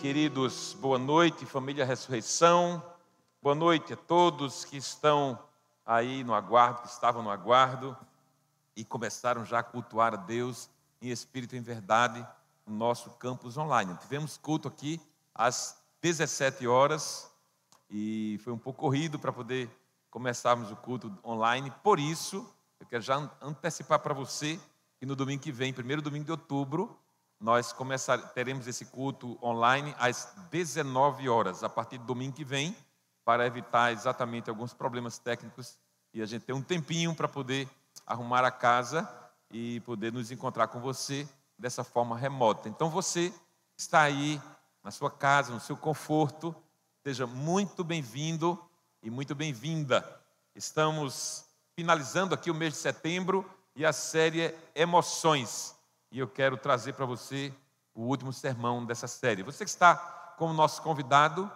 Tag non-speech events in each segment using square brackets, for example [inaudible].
Queridos. Boa noite, família Ressurreição. Boa noite a todos que estão aí no aguardo, que estavam no aguardo e começaram já a cultuar a Deus em espírito e em verdade no nosso campus online. Tivemos culto aqui às 17 horas e foi um pouco corrido para poder começarmos o culto online. Por isso, eu quero já antecipar para você que no domingo que vem, primeiro domingo de outubro, nós começar, teremos esse culto online às 19 horas, a partir do domingo que vem, para evitar exatamente alguns problemas técnicos e a gente ter um tempinho para poder arrumar a casa e poder nos encontrar com você dessa forma remota. Então você está aí na sua casa, no seu conforto, seja muito bem-vindo e muito bem-vinda. Estamos finalizando aqui o mês de setembro e a série Emoções e eu quero trazer para você o último sermão dessa série. Você que está como nosso convidado,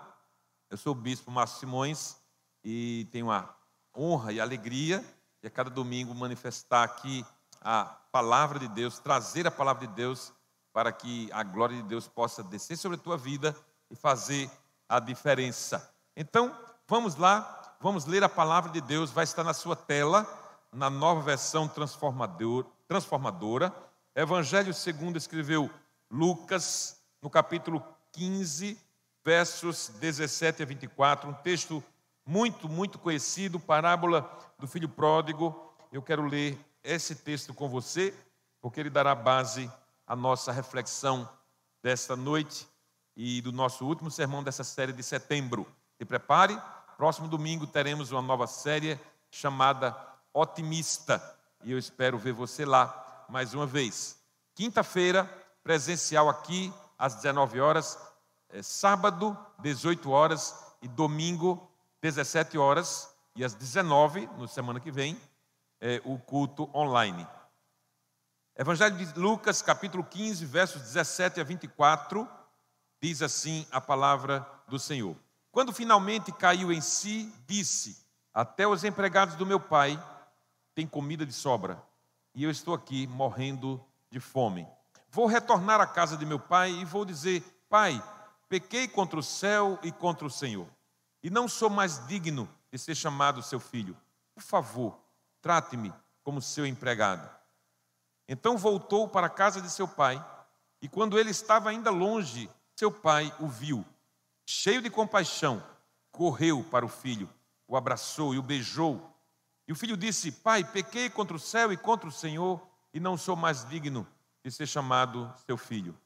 eu sou o bispo Márcio Simões e tenho a honra e a alegria de a cada domingo manifestar aqui a palavra de Deus, trazer a palavra de Deus para que a glória de Deus possa descer sobre a tua vida e fazer a diferença. Então, vamos lá, vamos ler a palavra de Deus, vai estar na sua tela, na nova versão transformador, transformadora Evangelho segundo escreveu Lucas, no capítulo 15, versos 17 a 24, um texto muito, muito conhecido, parábola do filho pródigo. Eu quero ler esse texto com você, porque ele dará base à nossa reflexão desta noite e do nosso último sermão dessa série de setembro. Se prepare, próximo domingo teremos uma nova série chamada Otimista, e eu espero ver você lá mais uma vez. Quinta-feira, presencial aqui, às 19 horas, é, sábado, 18 horas e domingo, 17 horas, e às 19, na semana que vem, é, o culto online. Evangelho de Lucas, capítulo 15, versos 17 a 24, diz assim a palavra do Senhor. Quando finalmente caiu em si, disse: Até os empregados do meu pai têm comida de sobra e eu estou aqui morrendo de fome. Vou retornar à casa de meu pai e vou dizer: Pai, pequei contra o céu e contra o Senhor, e não sou mais digno de ser chamado seu filho. Por favor, trate-me como seu empregado. Então voltou para a casa de seu pai, e quando ele estava ainda longe, seu pai o viu. Cheio de compaixão, correu para o filho, o abraçou e o beijou. E o filho disse: Pai, pequei contra o céu e contra o Senhor, e não sou mais digno de ser chamado seu filho.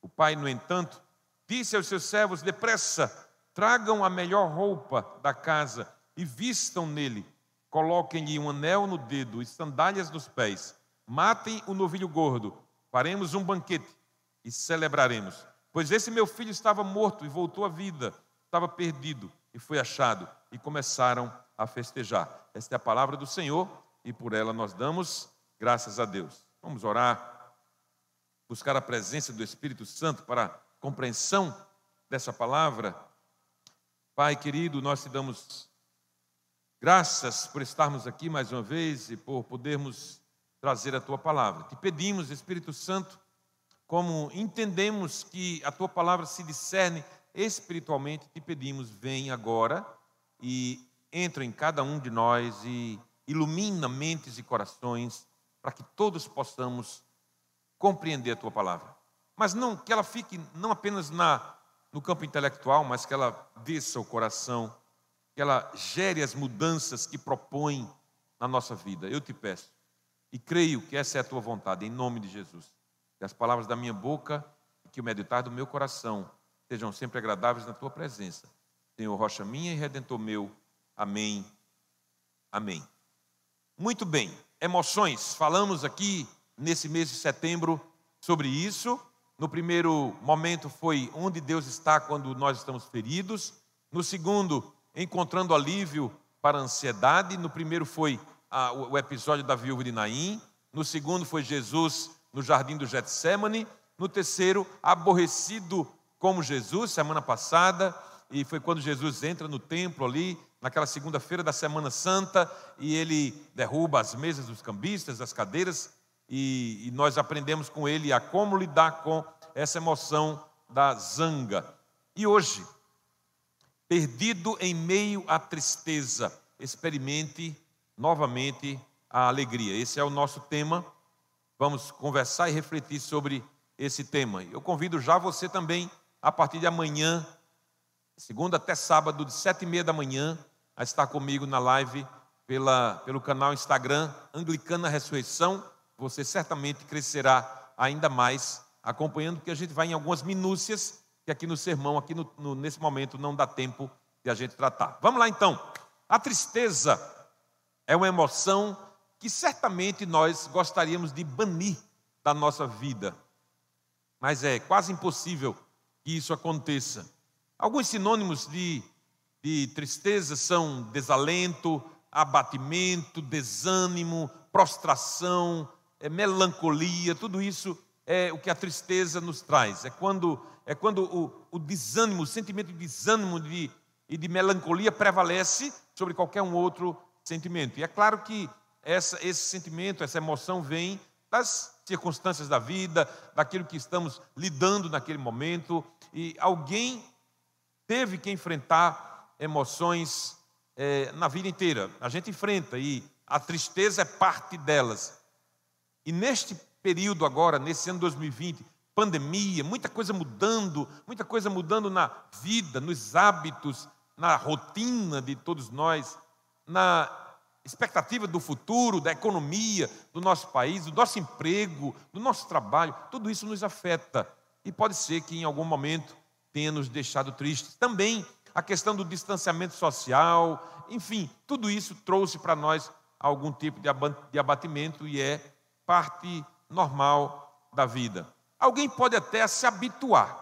O pai, no entanto, disse aos seus servos: Depressa, tragam a melhor roupa da casa e vistam nele. Coloquem-lhe um anel no dedo e sandálias nos pés. Matem o novilho gordo. Faremos um banquete e celebraremos. Pois esse meu filho estava morto e voltou à vida, estava perdido e foi achado. E começaram a festejar. Esta é a palavra do Senhor e por ela nós damos graças a Deus. Vamos orar, buscar a presença do Espírito Santo para a compreensão dessa palavra. Pai querido, nós te damos graças por estarmos aqui mais uma vez e por podermos trazer a tua palavra. Te pedimos, Espírito Santo, como entendemos que a tua palavra se discerne espiritualmente, te pedimos, vem agora e entra em cada um de nós e ilumina mentes e corações para que todos possamos compreender a tua palavra. Mas não que ela fique não apenas na no campo intelectual, mas que ela desça o coração, que ela gere as mudanças que propõe na nossa vida. Eu te peço e creio que essa é a tua vontade, em nome de Jesus. Que as palavras da minha boca e que o meditar do meu coração sejam sempre agradáveis na tua presença. Senhor, rocha minha e redentor meu. Amém. Amém. Muito bem, emoções. Falamos aqui nesse mês de setembro sobre isso. No primeiro momento foi onde Deus está quando nós estamos feridos. No segundo, encontrando alívio para a ansiedade. No primeiro foi ah, o episódio da viúva de Naim. No segundo foi Jesus no jardim do Getsemane. No terceiro, aborrecido como Jesus, semana passada. E foi quando Jesus entra no templo ali naquela segunda-feira da Semana Santa, e ele derruba as mesas dos cambistas, as cadeiras, e, e, nós aprendemos com ele a como lidar com essa emoção da zanga. E hoje, perdido em meio à tristeza, experimente novamente a alegria. Esse é o nosso tema. Vamos conversar e refletir sobre esse tema. Eu convido já você também, a partir de amanhã, segunda até sábado, de sete e meia da manhã, a estar comigo na live pela, pelo canal Instagram Anglicana Ressurreição. Você certamente crescerá ainda mais, acompanhando, que a gente vai em algumas minúcias, que aqui no sermão, aqui no, no, nesse momento, não dá tempo de a gente tratar. Vamos lá então. A tristeza é uma emoção que certamente nós gostaríamos de banir da nossa vida, mas é quase impossível que isso aconteça. Alguns sinônimos de, de tristeza são desalento, abatimento, desânimo, prostração, é, melancolia, tudo isso é o que a tristeza nos traz. É quando, é quando o, o desânimo, o sentimento de desânimo de, e de melancolia prevalece sobre qualquer um outro sentimento. E é claro que essa, esse sentimento, essa emoção vem das circunstâncias da vida, daquilo que estamos lidando naquele momento, e alguém teve que enfrentar emoções é, na vida inteira. A gente enfrenta e a tristeza é parte delas. E neste período agora, nesse ano 2020, pandemia, muita coisa mudando, muita coisa mudando na vida, nos hábitos, na rotina de todos nós, na expectativa do futuro, da economia do nosso país, do nosso emprego, do nosso trabalho, tudo isso nos afeta. E pode ser que em algum momento tenha nos deixado tristes. Também a questão do distanciamento social, enfim, tudo isso trouxe para nós algum tipo de abatimento e é parte normal da vida. Alguém pode até se habituar.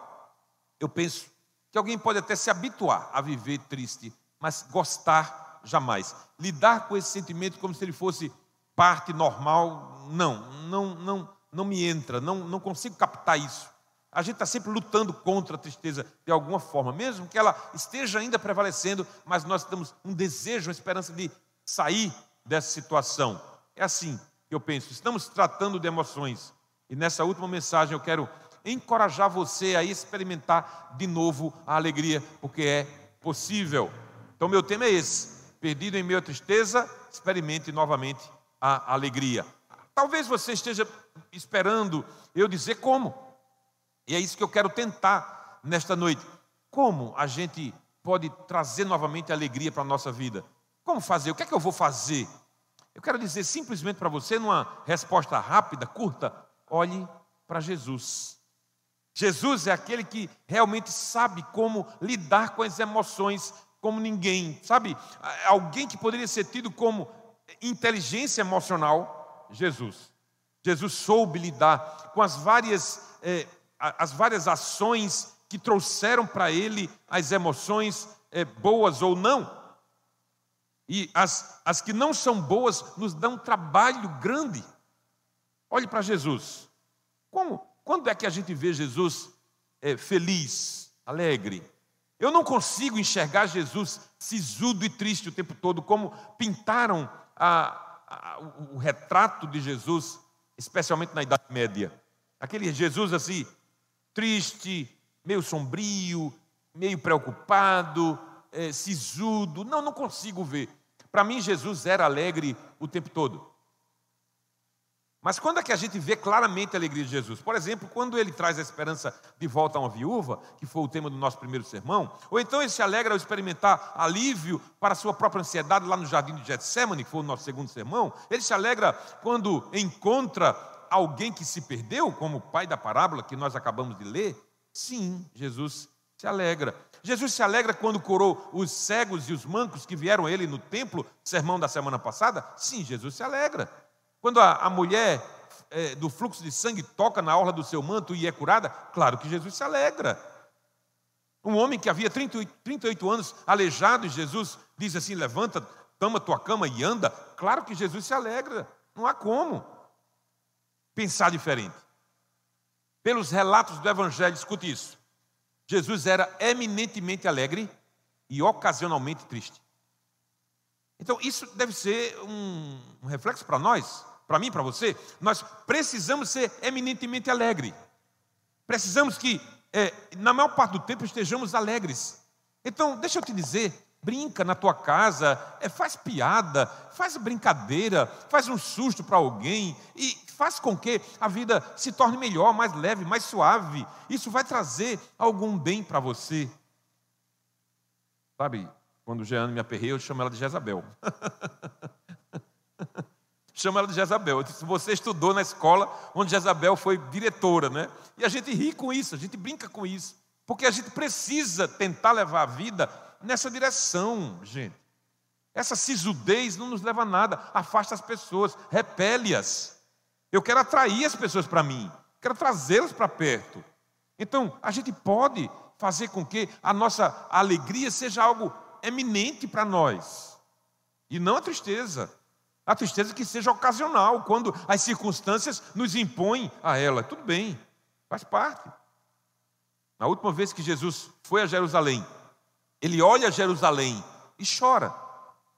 Eu penso que alguém pode até se habituar a viver triste, mas gostar jamais. Lidar com esse sentimento como se ele fosse parte normal, não, não, não, não me entra, não, não consigo captar isso. A gente está sempre lutando contra a tristeza de alguma forma, mesmo que ela esteja ainda prevalecendo, mas nós temos um desejo, uma esperança de sair dessa situação. É assim que eu penso. Estamos tratando de emoções. E nessa última mensagem eu quero encorajar você a experimentar de novo a alegria, porque é possível. Então, meu tema é esse: perdido em meio à tristeza, experimente novamente a alegria. Talvez você esteja esperando eu dizer como. E é isso que eu quero tentar nesta noite. Como a gente pode trazer novamente alegria para a nossa vida? Como fazer? O que é que eu vou fazer? Eu quero dizer simplesmente para você, numa resposta rápida, curta: olhe para Jesus. Jesus é aquele que realmente sabe como lidar com as emoções como ninguém, sabe? Alguém que poderia ser tido como inteligência emocional, Jesus. Jesus soube lidar com as várias eh, as várias ações que trouxeram para ele as emoções é, boas ou não. E as, as que não são boas nos dão trabalho grande. Olhe para Jesus. Como? Quando é que a gente vê Jesus é, feliz, alegre? Eu não consigo enxergar Jesus sisudo e triste o tempo todo, como pintaram a, a, o retrato de Jesus, especialmente na Idade Média. Aquele Jesus assim, triste, meio sombrio, meio preocupado, é, sisudo. Não, não consigo ver. Para mim, Jesus era alegre o tempo todo. Mas quando é que a gente vê claramente a alegria de Jesus? Por exemplo, quando ele traz a esperança de volta a uma viúva, que foi o tema do nosso primeiro sermão, ou então ele se alegra ao experimentar alívio para a sua própria ansiedade lá no jardim de Getsemane, que foi o nosso segundo sermão, ele se alegra quando encontra alguém que se perdeu, como o pai da parábola que nós acabamos de ler? Sim, Jesus se alegra. Jesus se alegra quando curou os cegos e os mancos que vieram a ele no templo, sermão da semana passada? Sim, Jesus se alegra. Quando a, a mulher é, do fluxo de sangue toca na orla do seu manto e é curada? Claro que Jesus se alegra. Um homem que havia 38, 38 anos aleijado, Jesus diz assim: levanta, toma tua cama e anda. Claro que Jesus se alegra. Não há como pensar diferente. Pelos relatos do Evangelho, escute isso. Jesus era eminentemente alegre e ocasionalmente triste. Então, isso deve ser um, um reflexo para nós, para mim, para você. Nós precisamos ser eminentemente alegre. Precisamos que é, na maior parte do tempo, estejamos alegres. Então, deixa eu te dizer, brinca na tua casa, é, faz piada, faz brincadeira, faz um susto para alguém e faz com que a vida se torne melhor, mais leve, mais suave. Isso vai trazer algum bem para você. Sabe, quando Jeane me aperrei, eu chamo ela de Jezabel. [laughs] chamo ela de Jezabel. Eu disse, você estudou na escola onde Jezabel foi diretora, né? E a gente ri com isso, a gente brinca com isso. Porque a gente precisa tentar levar a vida nessa direção, gente. Essa sisudez não nos leva a nada, afasta as pessoas, repele-as. Eu quero atrair as pessoas para mim, quero trazê-las para perto. Então, a gente pode fazer com que a nossa alegria seja algo eminente para nós, e não a tristeza. A tristeza que seja ocasional, quando as circunstâncias nos impõem a ela. Tudo bem, faz parte. Na última vez que Jesus foi a Jerusalém, ele olha Jerusalém e chora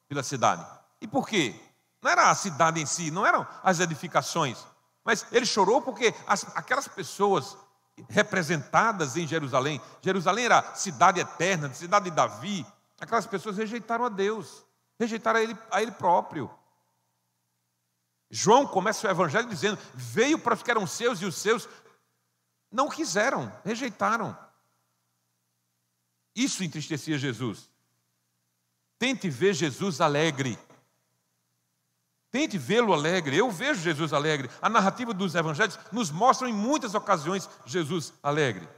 pela cidade. E por quê? Não era a cidade em si, não eram as edificações, mas ele chorou porque as, aquelas pessoas representadas em Jerusalém, Jerusalém era cidade eterna, cidade de Davi, aquelas pessoas rejeitaram a Deus, rejeitaram a ele, a ele próprio. João começa o evangelho dizendo: veio para os que eram seus e os seus não quiseram, rejeitaram. Isso entristecia Jesus. Tente ver Jesus alegre. Tente vê-lo alegre. Eu vejo Jesus alegre. A narrativa dos evangelhos nos mostra em muitas ocasiões Jesus alegre.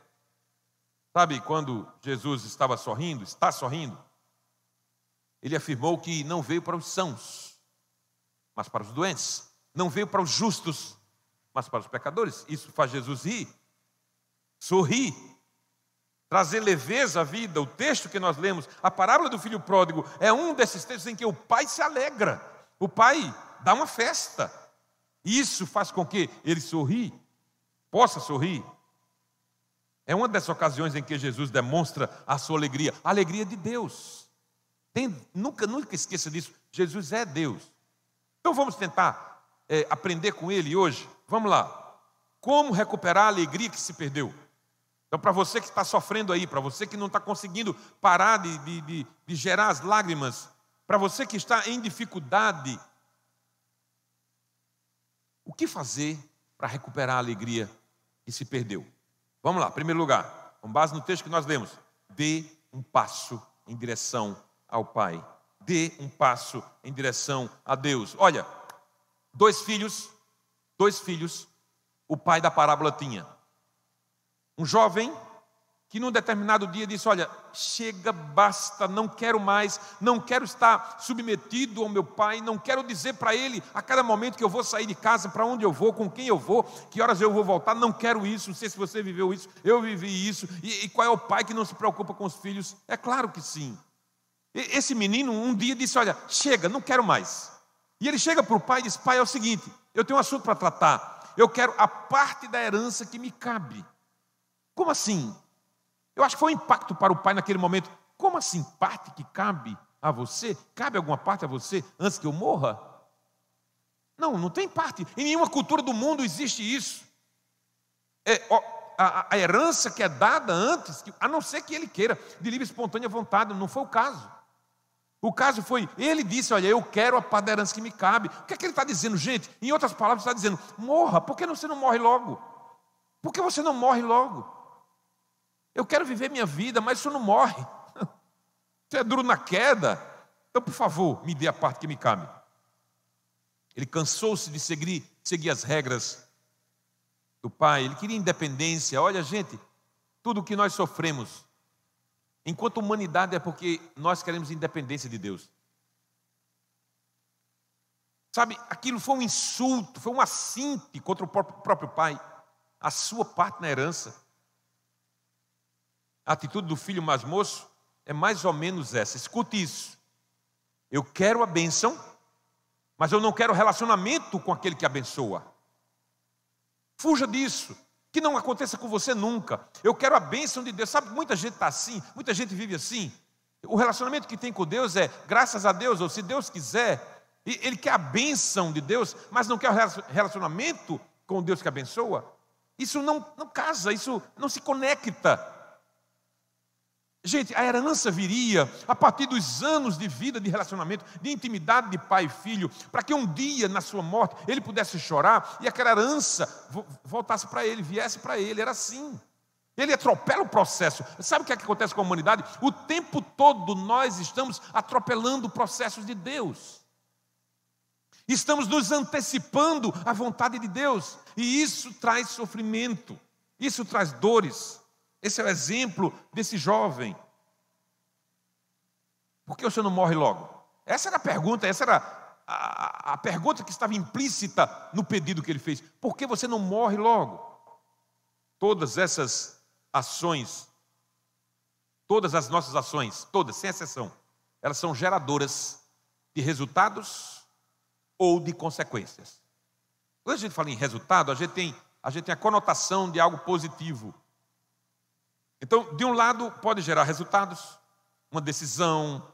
Sabe quando Jesus estava sorrindo, está sorrindo? Ele afirmou que não veio para os sãos, mas para os doentes. Não veio para os justos, mas para os pecadores. Isso faz Jesus rir, sorrir, trazer leveza à vida. O texto que nós lemos, a parábola do filho pródigo, é um desses textos em que o pai se alegra. O pai dá uma festa. Isso faz com que ele sorri, possa sorrir. É uma dessas ocasiões em que Jesus demonstra a sua alegria, a alegria de Deus. Tem, nunca, nunca esqueça disso. Jesus é Deus. Então vamos tentar é, aprender com Ele hoje. Vamos lá. Como recuperar a alegria que se perdeu? Então, para você que está sofrendo aí, para você que não está conseguindo parar de, de, de, de gerar as lágrimas, para você que está em dificuldade, o que fazer para recuperar a alegria que se perdeu? Vamos lá, primeiro lugar, com base no texto que nós lemos, dê um passo em direção ao Pai. Dê um passo em direção a Deus. Olha, dois filhos, dois filhos, o pai da parábola tinha. Um jovem que num determinado dia disse: Olha, chega, basta, não quero mais, não quero estar submetido ao meu pai, não quero dizer para ele a cada momento que eu vou sair de casa, para onde eu vou, com quem eu vou, que horas eu vou voltar, não quero isso, não sei se você viveu isso, eu vivi isso, e, e qual é o pai que não se preocupa com os filhos? É claro que sim. E, esse menino um dia disse: Olha, chega, não quero mais. E ele chega para o pai e diz: Pai, é o seguinte, eu tenho um assunto para tratar, eu quero a parte da herança que me cabe. Como assim? Eu acho que foi um impacto para o pai naquele momento. Como assim, parte que cabe a você? Cabe alguma parte a você antes que eu morra? Não, não tem parte. Em nenhuma cultura do mundo existe isso. É, ó, a, a, herança que é dada antes, a não ser que ele queira, de livre e espontânea vontade, não foi o caso. O caso foi, ele disse: Olha, eu quero a parte da herança que me cabe. O que é que ele está dizendo, gente? Em outras palavras, está dizendo: morra, por que você não morre logo? Por que você não morre logo? Eu quero viver minha vida, mas isso não morre. [laughs] Você é duro na queda. Então, por favor, me dê a parte que me cabe. Ele cansou-se de seguir, seguir as regras do pai, ele queria independência. Olha, gente, tudo o que nós sofremos, enquanto humanidade, é porque nós queremos independência de Deus. Sabe, aquilo foi um insulto, foi um assinte contra o próprio pai, a sua parte na herança. A atitude do filho mais moço é mais ou menos essa. Escute isso. Eu quero a bênção, mas eu não quero relacionamento com aquele que abençoa. Fuja disso. Que não aconteça com você nunca. Eu quero a bênção de Deus. Sabe, muita gente está assim, muita gente vive assim. O relacionamento que tem com Deus é graças a Deus, ou se Deus quiser, ele quer a bênção de Deus, mas não quer o relacionamento com Deus que abençoa. Isso não, não casa, isso não se conecta. Gente, a herança viria a partir dos anos de vida, de relacionamento, de intimidade de pai e filho, para que um dia, na sua morte, ele pudesse chorar e aquela herança voltasse para ele, viesse para ele. Era assim. Ele atropela o processo. Sabe o que, é que acontece com a humanidade? O tempo todo nós estamos atropelando processos de Deus. Estamos nos antecipando à vontade de Deus. E isso traz sofrimento, isso traz dores. Esse é o exemplo desse jovem. Por que senhor não morre logo? Essa era a pergunta, essa era a, a, a pergunta que estava implícita no pedido que ele fez. Por que você não morre logo? Todas essas ações, todas as nossas ações, todas, sem exceção, elas são geradoras de resultados ou de consequências. Quando a gente fala em resultado, a gente tem a, gente tem a conotação de algo positivo. Então, de um lado, pode gerar resultados, uma decisão,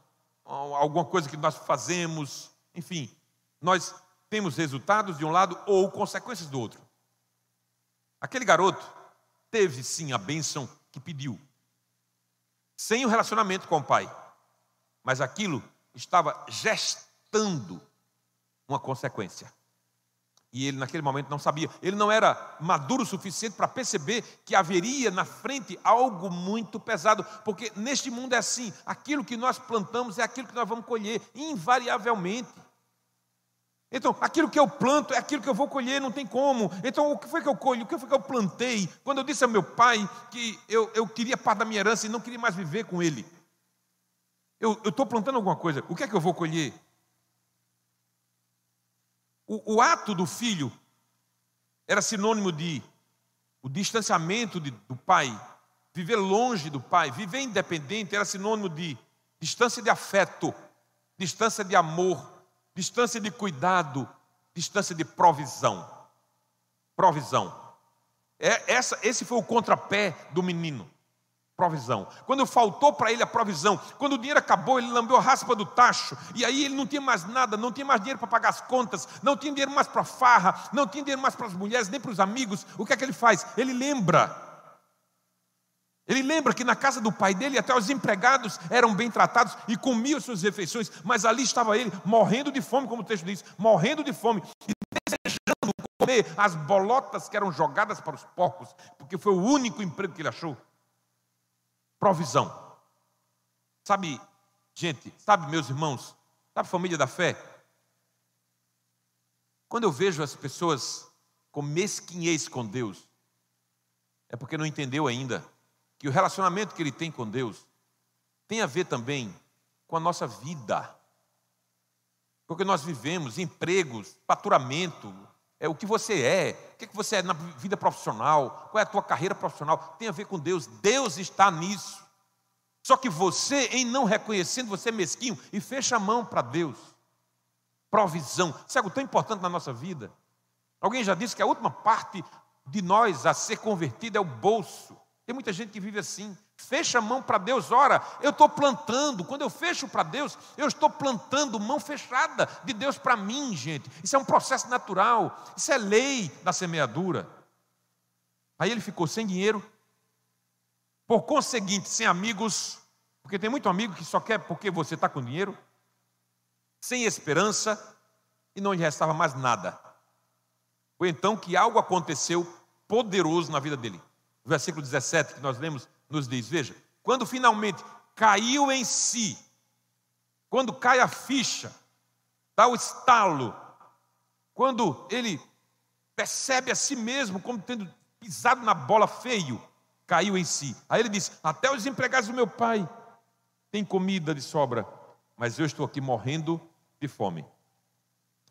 alguma coisa que nós fazemos, enfim, nós temos resultados de um lado ou consequências do outro. Aquele garoto teve sim a bênção que pediu, sem o relacionamento com o pai, mas aquilo estava gestando uma consequência. E ele, naquele momento, não sabia. Ele não era maduro o suficiente para perceber que haveria na frente algo muito pesado. Porque neste mundo é assim: aquilo que nós plantamos é aquilo que nós vamos colher, invariavelmente. Então, aquilo que eu planto é aquilo que eu vou colher, não tem como. Então, o que foi que eu colhi? O que foi que eu plantei? Quando eu disse ao meu pai que eu, eu queria parte da minha herança e não queria mais viver com ele. Eu estou plantando alguma coisa, o que é que eu vou colher? O, o ato do filho era sinônimo de o distanciamento de, do pai, viver longe do pai, viver independente era sinônimo de distância de afeto, distância de amor, distância de cuidado, distância de provisão. Provisão. É, essa, esse foi o contrapé do menino provisão. Quando faltou para ele a provisão, quando o dinheiro acabou, ele lambeu a raspa do tacho, e aí ele não tinha mais nada, não tinha mais dinheiro para pagar as contas, não tinha dinheiro mais para farra, não tinha dinheiro mais para as mulheres, nem para os amigos. O que é que ele faz? Ele lembra. Ele lembra que na casa do pai dele até os empregados eram bem tratados e comiam suas refeições, mas ali estava ele morrendo de fome, como o texto diz, morrendo de fome e desejando comer as bolotas que eram jogadas para os porcos, porque foi o único emprego que ele achou provisão. Sabe, gente, sabe, meus irmãos, sabe, família da fé? Quando eu vejo as pessoas com mesquinhez com Deus, é porque não entendeu ainda que o relacionamento que ele tem com Deus tem a ver também com a nossa vida. Porque nós vivemos empregos, faturamento, é o que você é, o que, é que você é na vida profissional, qual é a tua carreira profissional, tem a ver com Deus. Deus está nisso. Só que você, em não reconhecendo, você é mesquinho e fecha a mão para Deus. Provisão. Isso é algo tão importante na nossa vida. Alguém já disse que a última parte de nós a ser convertida é o bolso. Tem muita gente que vive assim. Fecha a mão para Deus. Ora, eu estou plantando. Quando eu fecho para Deus, eu estou plantando mão fechada de Deus para mim, gente. Isso é um processo natural. Isso é lei da semeadura. Aí ele ficou sem dinheiro. Por conseguinte, sem amigos. Porque tem muito amigo que só quer porque você está com dinheiro. Sem esperança. E não lhe restava mais nada. Foi então que algo aconteceu poderoso na vida dele. O versículo 17 que nós lemos nos diz: Veja, quando finalmente caiu em si, quando cai a ficha, dá o estalo, quando ele percebe a si mesmo como tendo pisado na bola feio, caiu em si. Aí ele diz: Até os empregados do meu pai têm comida de sobra, mas eu estou aqui morrendo de fome.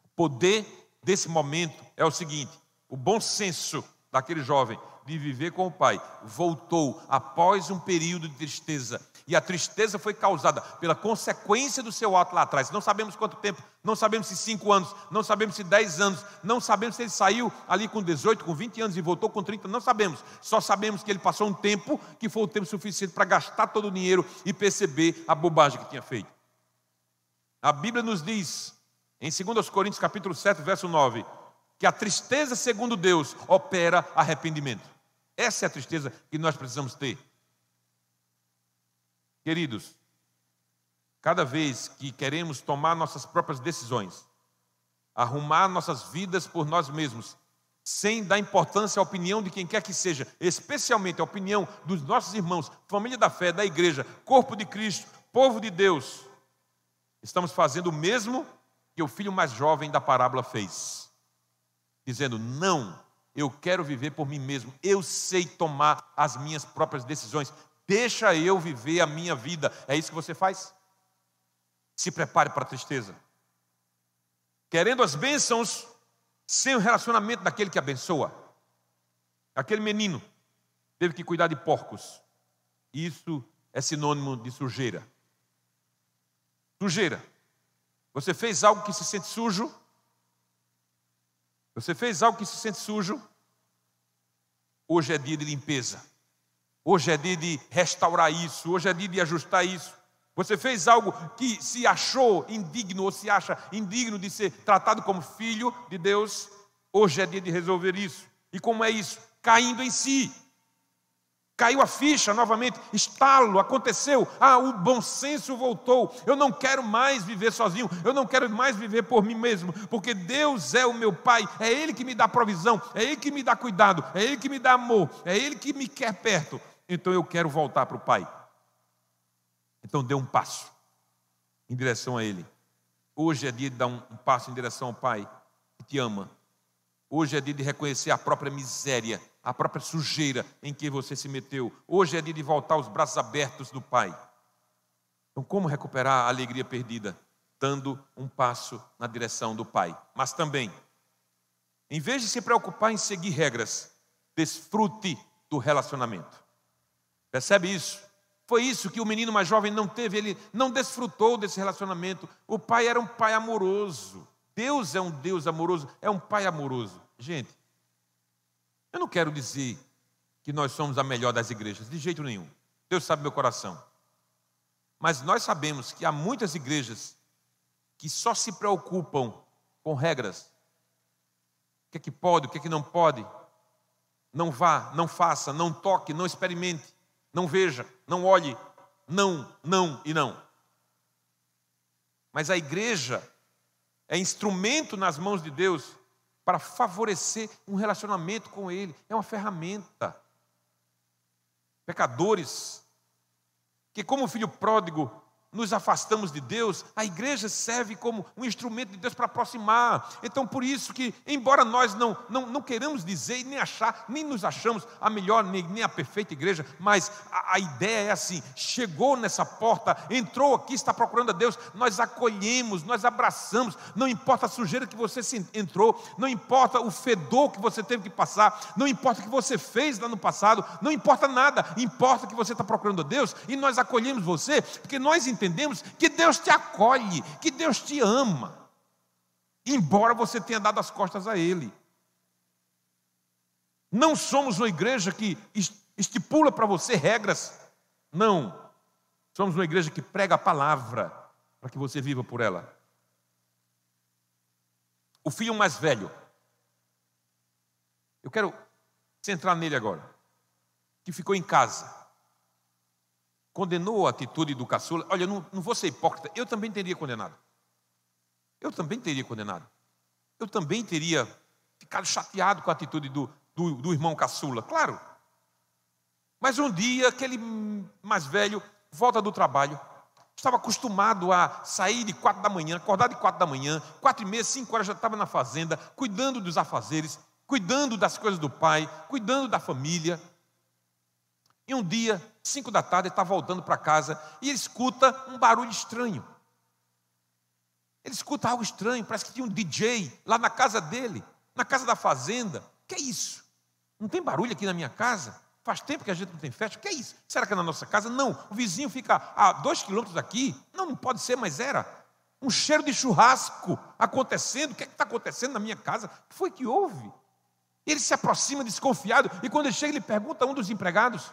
O poder desse momento é o seguinte: o bom senso daquele jovem de viver com o pai, voltou após um período de tristeza. E a tristeza foi causada pela consequência do seu ato lá atrás. Não sabemos quanto tempo, não sabemos se cinco anos, não sabemos se dez anos, não sabemos se ele saiu ali com 18, com 20 anos e voltou com 30, não sabemos. Só sabemos que ele passou um tempo que foi o tempo suficiente para gastar todo o dinheiro e perceber a bobagem que tinha feito. A Bíblia nos diz, em 2 Coríntios capítulo 7, verso 9, que a tristeza, segundo Deus, opera arrependimento. Essa é a tristeza que nós precisamos ter. Queridos, cada vez que queremos tomar nossas próprias decisões, arrumar nossas vidas por nós mesmos, sem dar importância à opinião de quem quer que seja, especialmente a opinião dos nossos irmãos, família da fé, da igreja, corpo de Cristo, povo de Deus, estamos fazendo o mesmo que o filho mais jovem da parábola fez, dizendo: Não, eu quero viver por mim mesmo, eu sei tomar as minhas próprias decisões, deixa eu viver a minha vida. É isso que você faz? Se prepare para a tristeza. Querendo as bênçãos, sem o relacionamento daquele que abençoa. Aquele menino teve que cuidar de porcos. Isso é sinônimo de sujeira. Sujeira. Você fez algo que se sente sujo? Você fez algo que se sente sujo? Hoje é dia de limpeza. Hoje é dia de restaurar isso. Hoje é dia de ajustar isso. Você fez algo que se achou indigno ou se acha indigno de ser tratado como filho de Deus. Hoje é dia de resolver isso. E como é isso? Caindo em si. Caiu a ficha novamente, estalo, aconteceu. Ah, o bom senso voltou. Eu não quero mais viver sozinho, eu não quero mais viver por mim mesmo, porque Deus é o meu Pai, é Ele que me dá provisão, é Ele que me dá cuidado, é Ele que me dá amor, é Ele que me quer perto. Então eu quero voltar para o Pai. Então dê um passo em direção a Ele. Hoje é dia de dar um passo em direção ao Pai que te ama. Hoje é dia de reconhecer a própria miséria a própria sujeira em que você se meteu. Hoje é dia de voltar aos braços abertos do Pai. Então, como recuperar a alegria perdida? Dando um passo na direção do Pai. Mas também, em vez de se preocupar em seguir regras, desfrute do relacionamento. Percebe isso? Foi isso que o menino mais jovem não teve, ele não desfrutou desse relacionamento. O pai era um pai amoroso. Deus é um Deus amoroso, é um pai amoroso. Gente, eu não quero dizer que nós somos a melhor das igrejas, de jeito nenhum. Deus sabe meu coração. Mas nós sabemos que há muitas igrejas que só se preocupam com regras. O que é que pode, o que é que não pode. Não vá, não faça, não toque, não experimente, não veja, não olhe, não, não e não. Mas a igreja é instrumento nas mãos de Deus para favorecer um relacionamento com Ele. É uma ferramenta. Pecadores, que como filho pródigo nos afastamos de Deus, a igreja serve como um instrumento de Deus para aproximar. Então, por isso que, embora nós não, não, não queiramos dizer, nem achar, nem nos achamos a melhor, nem, nem a perfeita igreja, mas a, a, ideia é assim: chegou nessa porta, entrou aqui, está procurando a Deus, nós acolhemos, nós abraçamos, não importa a sujeira que você se entrou, não importa o fedor que você teve que passar, não importa o que você fez lá no passado, não importa nada, importa que você está procurando a Deus e nós acolhemos você, porque nós entendemos entendemos que Deus te acolhe, que Deus te ama, embora você tenha dado as costas a Ele. Não somos uma igreja que estipula para você regras, não. Somos uma igreja que prega a palavra para que você viva por ela. O filho mais velho, eu quero centrar nele agora, que ficou em casa condenou a atitude do caçula. Olha, não, não vou ser hipócrita, eu também teria condenado. Eu também teria condenado. Eu também teria ficado chateado com a atitude do, do, do irmão caçula, claro. Mas um dia, aquele mais velho volta do trabalho, estava acostumado a sair de quatro da manhã, acordar de quatro da manhã, quatro e meia, cinco horas já estava na fazenda, cuidando dos afazeres, cuidando das coisas do pai, cuidando da família. E um dia, cinco da tarde, ele está voltando para casa e ele escuta um barulho estranho. Ele escuta algo estranho, parece que tinha um DJ lá na casa dele, na casa da fazenda. Que é isso? Não tem barulho aqui na minha casa? Faz tempo que a gente não tem festa. Que é isso? Será que é na nossa casa? Não. O vizinho fica a dois quilômetros daqui. Não, não pode ser, mas era. Um cheiro de churrasco acontecendo. O que é está acontecendo na minha casa? O que foi que houve? Ele se aproxima desconfiado e quando ele chega, ele pergunta a um dos empregados: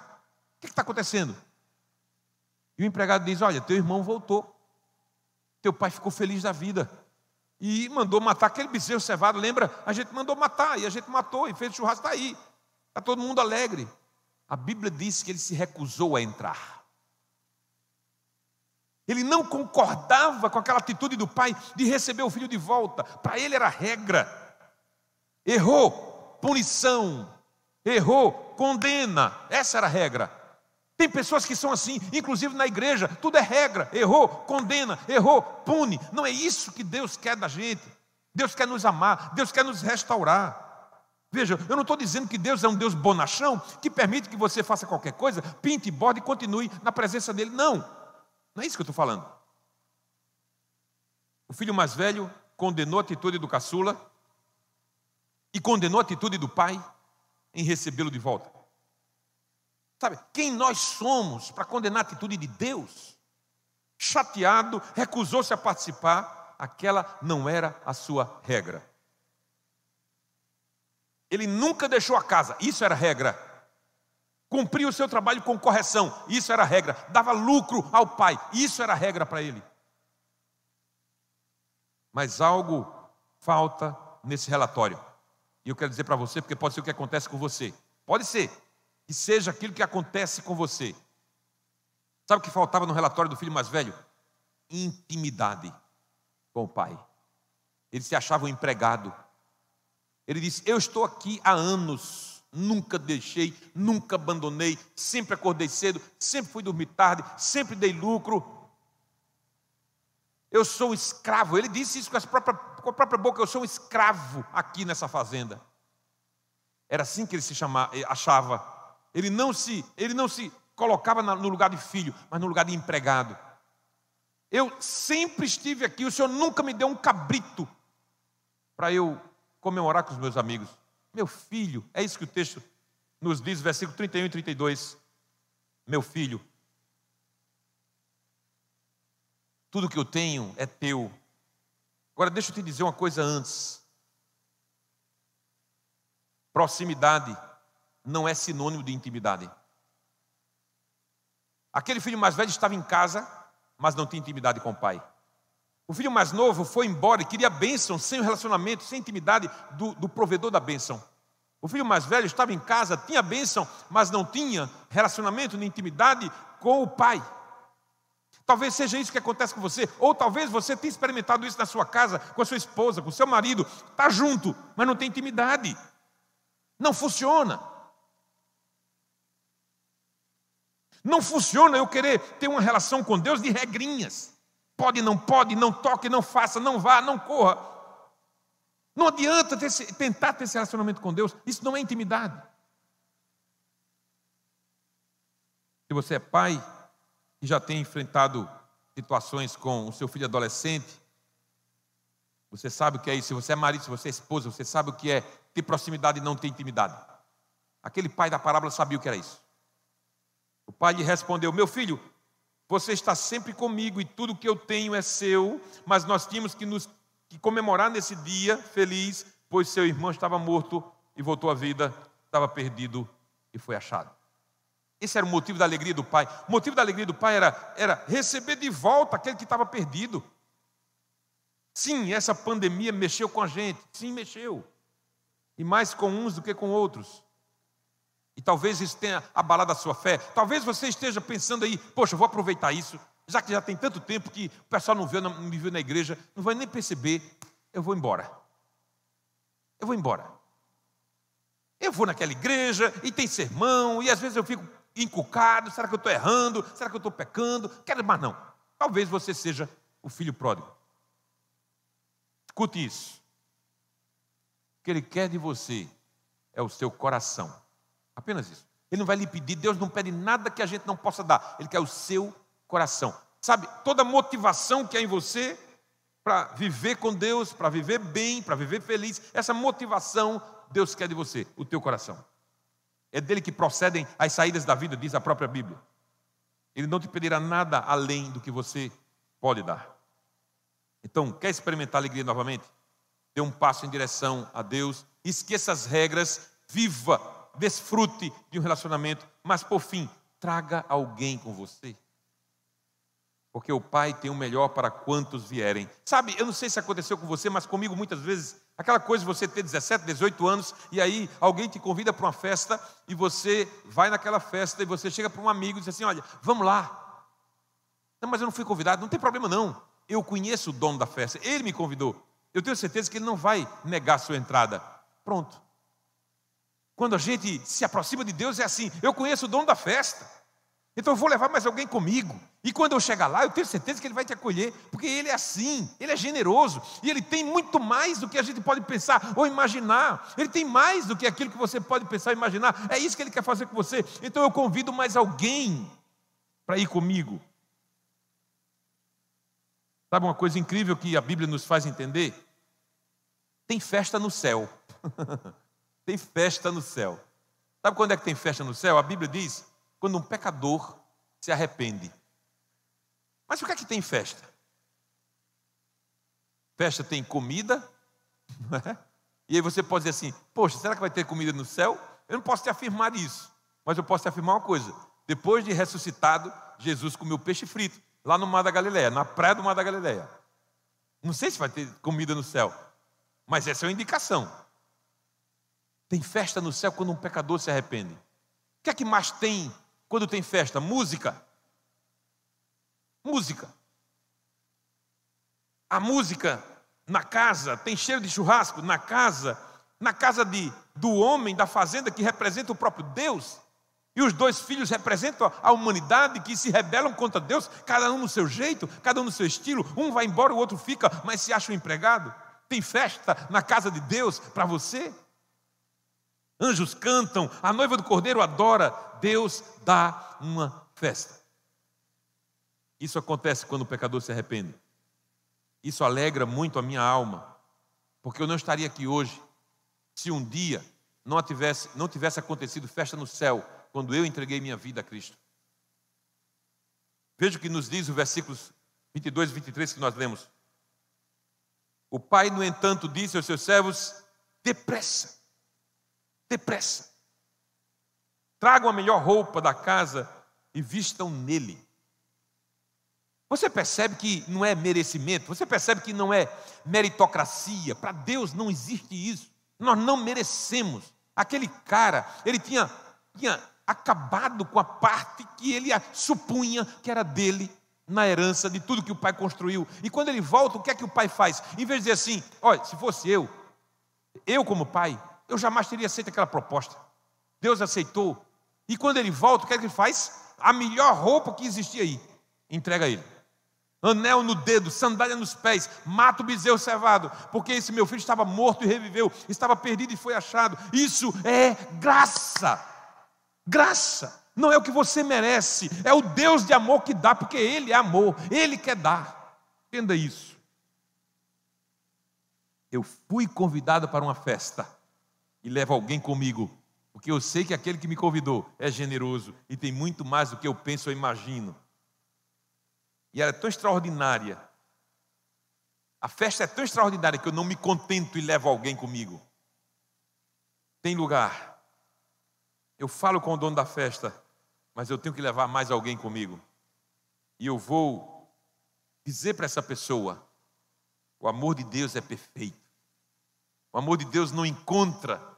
que está acontecendo? E o empregado diz: Olha, teu irmão voltou. Teu pai ficou feliz da vida. E mandou matar aquele bezerro cevado. Lembra? A gente mandou matar. E a gente matou e fez churrasco. Está aí. Está todo mundo alegre. A Bíblia diz que ele se recusou a entrar. Ele não concordava com aquela atitude do pai de receber o filho de volta. Para ele era regra. Errou, punição. Errou, condena. Essa era a regra. Tem pessoas que são assim, inclusive na igreja, tudo é regra. Errou, condena, errou, pune. Não é isso que Deus quer da gente. Deus quer nos amar, Deus quer nos restaurar. Veja, eu não estou dizendo que Deus é um Deus bonachão que permite que você faça qualquer coisa, pinte, borde e continue na presença dele. Não, não é isso que eu estou falando. O filho mais velho condenou a atitude do caçula e condenou a atitude do pai em recebê-lo de volta. Sabe, quem nós somos para condenar a atitude de Deus? Chateado, recusou-se a participar, aquela não era a sua regra. Ele nunca deixou a casa, isso era regra. Cumpria o seu trabalho com correção, isso era regra. Dava lucro ao pai, isso era regra para ele. Mas algo falta nesse relatório. E eu quero dizer para você, porque pode ser o que acontece com você. Pode ser que seja aquilo que acontece com você. Sabe o que faltava no relatório do filho mais velho? Intimidade com o pai. Ele se achava um empregado. Ele disse: Eu estou aqui há anos, nunca deixei, nunca abandonei, sempre acordei cedo, sempre fui dormir tarde, sempre dei lucro. Eu sou um escravo. Ele disse isso com, própria, com a própria boca: Eu sou um escravo aqui nessa fazenda. Era assim que ele se chamava, achava. Ele não se, ele não se colocava no lugar de filho, mas no lugar de empregado. Eu sempre estive aqui, o Senhor nunca me deu um cabrito para eu comemorar com os meus amigos. Meu filho, é isso que o texto nos diz, versículo 31 e 32. Meu filho, tudo que eu tenho é teu. Agora deixa eu te dizer uma coisa antes. Proximidade não é sinônimo de intimidade. Aquele filho mais velho estava em casa, mas não tinha intimidade com o pai. O filho mais novo foi embora e queria bênção, sem o relacionamento, sem intimidade do, do provedor da bênção. O filho mais velho estava em casa, tinha bênção, mas não tinha relacionamento nem intimidade com o pai. Talvez seja isso que acontece com você, ou talvez você tenha experimentado isso na sua casa, com a sua esposa, com o seu marido, está junto, mas não tem intimidade. Não funciona. Não funciona eu querer ter uma relação com Deus de regrinhas. Pode, não pode, não toque, não faça, não vá, não corra. Não adianta ter, tentar ter esse relacionamento com Deus, isso não é intimidade. Se você é pai e já tem enfrentado situações com o seu filho adolescente, você sabe o que é isso. Se você é marido, se você é esposa, você sabe o que é ter proximidade e não ter intimidade. Aquele pai da parábola sabia o que era isso. O pai lhe respondeu: Meu filho, você está sempre comigo e tudo que eu tenho é seu, mas nós tínhamos que nos que comemorar nesse dia feliz, pois seu irmão estava morto e voltou à vida, estava perdido e foi achado. Esse era o motivo da alegria do pai. O motivo da alegria do pai era, era receber de volta aquele que estava perdido. Sim, essa pandemia mexeu com a gente. Sim, mexeu. E mais com uns do que com outros. E talvez isso tenha abalado a sua fé. Talvez você esteja pensando aí, poxa, eu vou aproveitar isso, já que já tem tanto tempo que o pessoal não, viu, não me viu na igreja, não vai nem perceber, eu vou embora. Eu vou embora. Eu vou naquela igreja e tem sermão, e às vezes eu fico encucado, será que eu estou errando? Será que eu estou pecando? Quero mais não. Talvez você seja o filho pródigo. Escute isso. O que ele quer de você é o seu coração. Apenas isso. Ele não vai lhe pedir, Deus não pede nada que a gente não possa dar. Ele quer o seu coração. Sabe, toda motivação que há em você para viver com Deus, para viver bem, para viver feliz, essa motivação Deus quer de você, o teu coração. É dele que procedem as saídas da vida, diz a própria Bíblia. Ele não te pedirá nada além do que você pode dar. Então, quer experimentar alegria novamente? Dê um passo em direção a Deus, esqueça as regras, viva desfrute de um relacionamento, mas por fim, traga alguém com você. Porque o Pai tem o melhor para quantos vierem. Sabe, eu não sei se aconteceu com você, mas comigo muitas vezes Aquela coisa de você ter 17, 18 anos e aí alguém te convida para uma festa e você vai naquela festa e você chega para um amigo e diz assim: Olha, vamos lá. Não, mas eu não fui convidado, não tem problema não. Eu conheço o dono da festa, ele me convidou. Eu tenho certeza que ele não vai negar a sua entrada. Pronto. Quando a gente se aproxima de Deus, é assim: eu conheço o dono da festa, então eu vou levar mais alguém comigo. E quando eu chegar lá, eu tenho certeza que ele vai te acolher, porque ele é assim, ele é generoso, e ele tem muito mais do que a gente pode pensar ou imaginar. Ele tem mais do que aquilo que você pode pensar ou imaginar. É isso que ele quer fazer com você. Então eu convido mais alguém para ir comigo. Sabe uma coisa incrível que a Bíblia nos faz entender? Tem festa no céu. [laughs] tem festa no céu. Sabe quando é que tem festa no céu? A Bíblia diz: quando um pecador se arrepende. Mas o que é que tem festa? Festa tem comida, é? e aí você pode dizer assim: Poxa, será que vai ter comida no céu? Eu não posso te afirmar isso, mas eu posso te afirmar uma coisa: depois de ressuscitado, Jesus comeu peixe frito, lá no Mar da Galileia, na praia do Mar da Galileia. Não sei se vai ter comida no céu, mas essa é uma indicação. Tem festa no céu quando um pecador se arrepende. O que é que mais tem quando tem festa? Música. Música. A música na casa tem cheiro de churrasco, na casa, na casa de, do homem, da fazenda que representa o próprio Deus. E os dois filhos representam a humanidade que se rebelam contra Deus, cada um no seu jeito, cada um no seu estilo. Um vai embora, o outro fica, mas se acha um empregado. Tem festa na casa de Deus para você anjos cantam, a noiva do cordeiro adora, Deus dá uma festa. Isso acontece quando o pecador se arrepende. Isso alegra muito a minha alma, porque eu não estaria aqui hoje se um dia não tivesse, não tivesse acontecido festa no céu quando eu entreguei minha vida a Cristo. Veja o que nos diz o versículos 22 e 23 que nós lemos. O pai, no entanto, disse aos seus servos: depressa, depressa. Tragam a melhor roupa da casa e vistam nele. Você percebe que não é merecimento, você percebe que não é meritocracia. Para Deus não existe isso. Nós não merecemos. Aquele cara, ele tinha, tinha acabado com a parte que ele supunha que era dele na herança de tudo que o pai construiu. E quando ele volta, o que é que o pai faz? Em vez de dizer assim: olha, se fosse eu, eu como pai, eu jamais teria aceito aquela proposta. Deus aceitou. E quando ele volta, o que é que ele faz? A melhor roupa que existia aí, entrega a ele. Anel no dedo, sandália nos pés, mata o bezerro cevado, porque esse meu filho estava morto e reviveu, estava perdido e foi achado. Isso é graça. Graça. Não é o que você merece, é o Deus de amor que dá, porque Ele é amor, Ele quer dar. Entenda isso. Eu fui convidado para uma festa e levo alguém comigo, porque eu sei que aquele que me convidou é generoso e tem muito mais do que eu penso ou imagino. E ela é tão extraordinária. A festa é tão extraordinária que eu não me contento e levo alguém comigo. Tem lugar. Eu falo com o dono da festa, mas eu tenho que levar mais alguém comigo. E eu vou dizer para essa pessoa: o amor de Deus é perfeito. O amor de Deus não encontra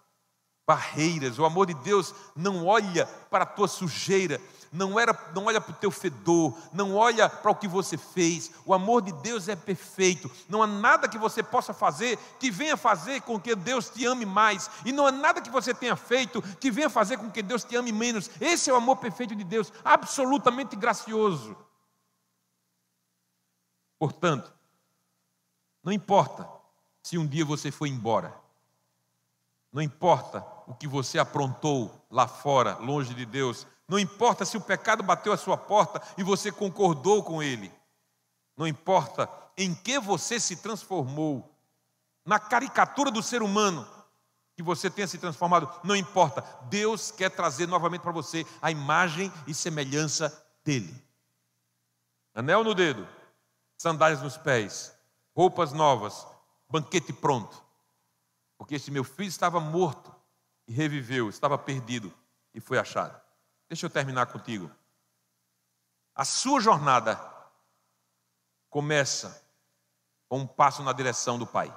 barreiras. O amor de Deus não olha para a tua sujeira, não, era, não olha para o teu fedor, não olha para o que você fez. O amor de Deus é perfeito. Não há nada que você possa fazer que venha fazer com que Deus te ame mais. E não há nada que você tenha feito que venha fazer com que Deus te ame menos. Esse é o amor perfeito de Deus, absolutamente gracioso. Portanto, não importa se um dia você foi embora. Não importa o que você aprontou lá fora, longe de Deus. Não importa se o pecado bateu a sua porta e você concordou com ele. Não importa em que você se transformou. Na caricatura do ser humano que você tenha se transformado, não importa. Deus quer trazer novamente para você a imagem e semelhança dele. Anel no dedo, sandálias nos pés, roupas novas, banquete pronto. Porque esse meu filho estava morto e reviveu, estava perdido e foi achado. Deixa eu terminar contigo. A sua jornada começa com um passo na direção do Pai.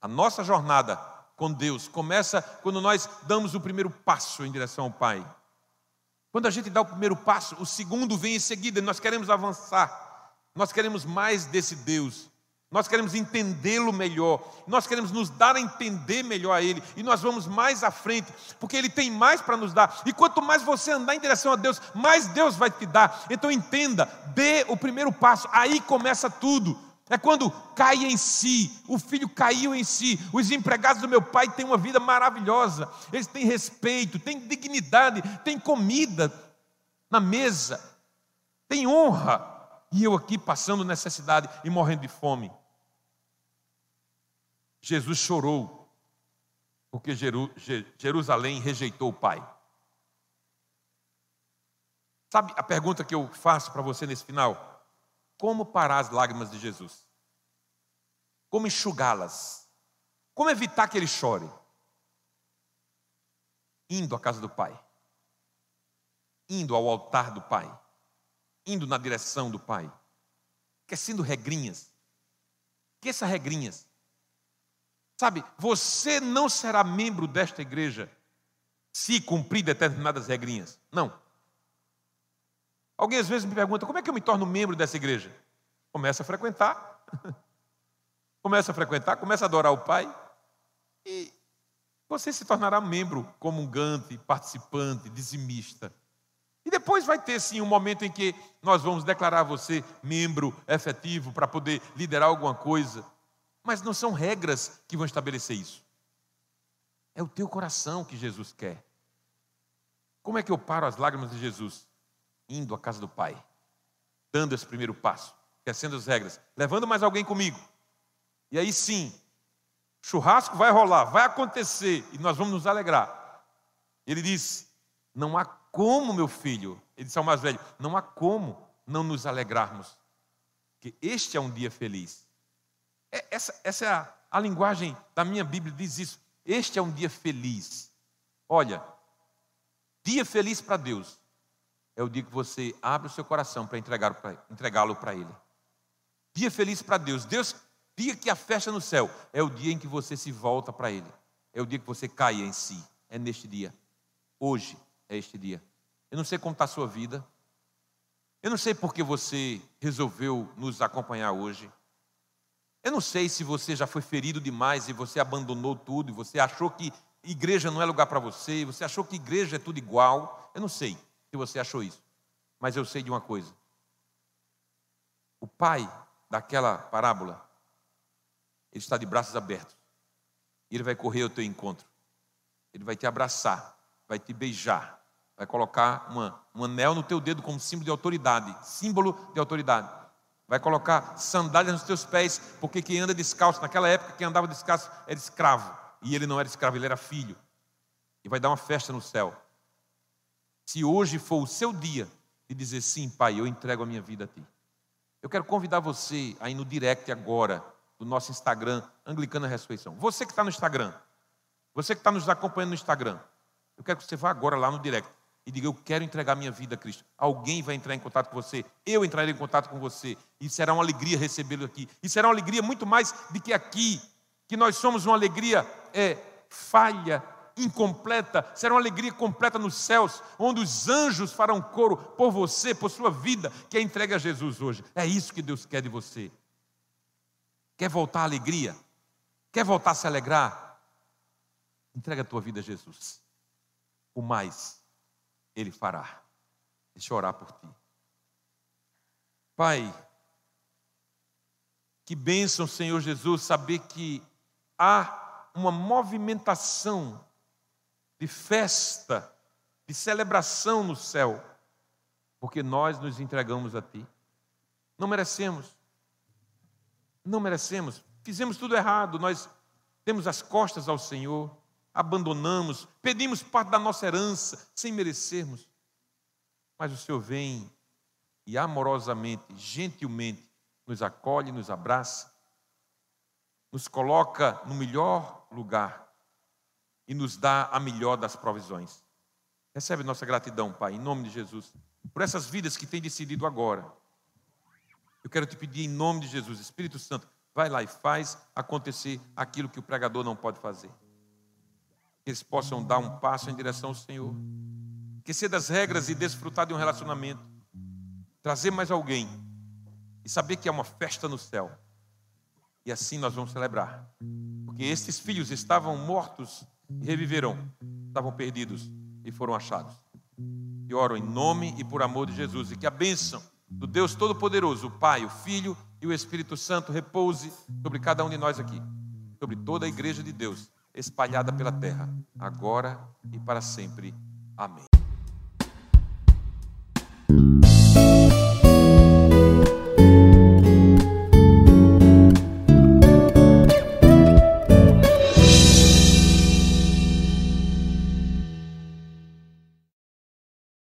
A nossa jornada com Deus começa quando nós damos o primeiro passo em direção ao Pai. Quando a gente dá o primeiro passo, o segundo vem em seguida, nós queremos avançar, nós queremos mais desse Deus, nós queremos entendê-lo melhor, nós queremos nos dar a entender melhor a Ele, e nós vamos mais à frente, porque Ele tem mais para nos dar, e quanto mais você andar em direção a Deus, mais Deus vai te dar. Então entenda, dê o primeiro passo, aí começa tudo. É quando cai em si, o filho caiu em si. Os empregados do meu pai têm uma vida maravilhosa, eles têm respeito, têm dignidade, têm comida na mesa, têm honra. E eu aqui passando necessidade e morrendo de fome. Jesus chorou, porque Jerusalém rejeitou o Pai. Sabe a pergunta que eu faço para você nesse final? Como parar as lágrimas de Jesus? Como enxugá-las? Como evitar que ele chore? Indo à casa do Pai, indo ao altar do Pai, indo na direção do Pai, esquecendo regrinhas. Que essas regrinhas? Sabe, você não será membro desta igreja se cumprir determinadas regrinhas. Não. Alguém às vezes me pergunta: como é que eu me torno membro dessa igreja? Começa a frequentar. [laughs] começa a frequentar, começa a adorar o Pai. E você se tornará membro comungante, participante, dizimista. E depois vai ter sim um momento em que nós vamos declarar você membro efetivo para poder liderar alguma coisa. Mas não são regras que vão estabelecer isso. É o teu coração que Jesus quer. Como é que eu paro as lágrimas de Jesus? Indo à casa do Pai, dando esse primeiro passo, esquecendo as regras, levando mais alguém comigo. E aí sim, churrasco vai rolar, vai acontecer e nós vamos nos alegrar. Ele disse: Não há como, meu filho, ele disse ao mais velho: Não há como não nos alegrarmos, porque este é um dia feliz. É, essa, essa é a, a linguagem da minha Bíblia, diz isso. Este é um dia feliz. Olha, dia feliz para Deus é o dia que você abre o seu coração para entregá-lo para Ele. Dia feliz para Deus. Deus, dia que a festa no céu, é o dia em que você se volta para Ele. É o dia que você cai em si. É neste dia. Hoje é este dia. Eu não sei como está a sua vida. Eu não sei por que você resolveu nos acompanhar hoje. Eu não sei se você já foi ferido demais e você abandonou tudo, e você achou que igreja não é lugar para você, você achou que igreja é tudo igual. Eu não sei se você achou isso, mas eu sei de uma coisa. O pai daquela parábola, ele está de braços abertos. E ele vai correr ao teu encontro. Ele vai te abraçar, vai te beijar, vai colocar uma, um anel no teu dedo como símbolo de autoridade, símbolo de autoridade vai colocar sandálias nos teus pés, porque quem anda descalço, naquela época, quem andava descalço era escravo, e ele não era escravo, ele era filho, e vai dar uma festa no céu. Se hoje for o seu dia de dizer sim, pai, eu entrego a minha vida a ti. Eu quero convidar você aí no direct agora, do nosso Instagram, Anglicana Ressurreição. Você que está no Instagram, você que está nos acompanhando no Instagram, eu quero que você vá agora lá no direct e diga: Eu quero entregar minha vida a Cristo. Alguém vai entrar em contato com você, eu entrarei em contato com você, e será uma alegria recebê-lo aqui. E será uma alegria muito mais do que aqui, que nós somos uma alegria é, falha, incompleta, será uma alegria completa nos céus, onde os anjos farão coro por você, por sua vida, que é entregue a Jesus hoje. É isso que Deus quer de você. Quer voltar à alegria? Quer voltar a se alegrar? Entrega a tua vida a Jesus. O mais ele fará. Deixa eu orar por ti. Pai, que bênção, Senhor Jesus, saber que há uma movimentação de festa, de celebração no céu, porque nós nos entregamos a Ti. Não merecemos, não merecemos, fizemos tudo errado, nós temos as costas ao Senhor, abandonamos, pedimos parte da nossa herança sem merecermos. Mas o Senhor vem e amorosamente, gentilmente, nos acolhe, nos abraça, nos coloca no melhor lugar e nos dá a melhor das provisões. Recebe nossa gratidão, Pai, em nome de Jesus, por essas vidas que têm decidido agora. Eu quero te pedir em nome de Jesus, Espírito Santo, vai lá e faz acontecer aquilo que o pregador não pode fazer. Que eles possam dar um passo em direção ao Senhor. Esquecer das regras e desfrutar de um relacionamento. Trazer mais alguém. E saber que é uma festa no céu. E assim nós vamos celebrar. Porque estes filhos estavam mortos e reviveram. Estavam perdidos e foram achados. E oro em nome e por amor de Jesus. E que a bênção do Deus Todo-Poderoso, o Pai, o Filho e o Espírito Santo repouse sobre cada um de nós aqui, sobre toda a igreja de Deus, espalhada pela terra, agora e para sempre. Amém.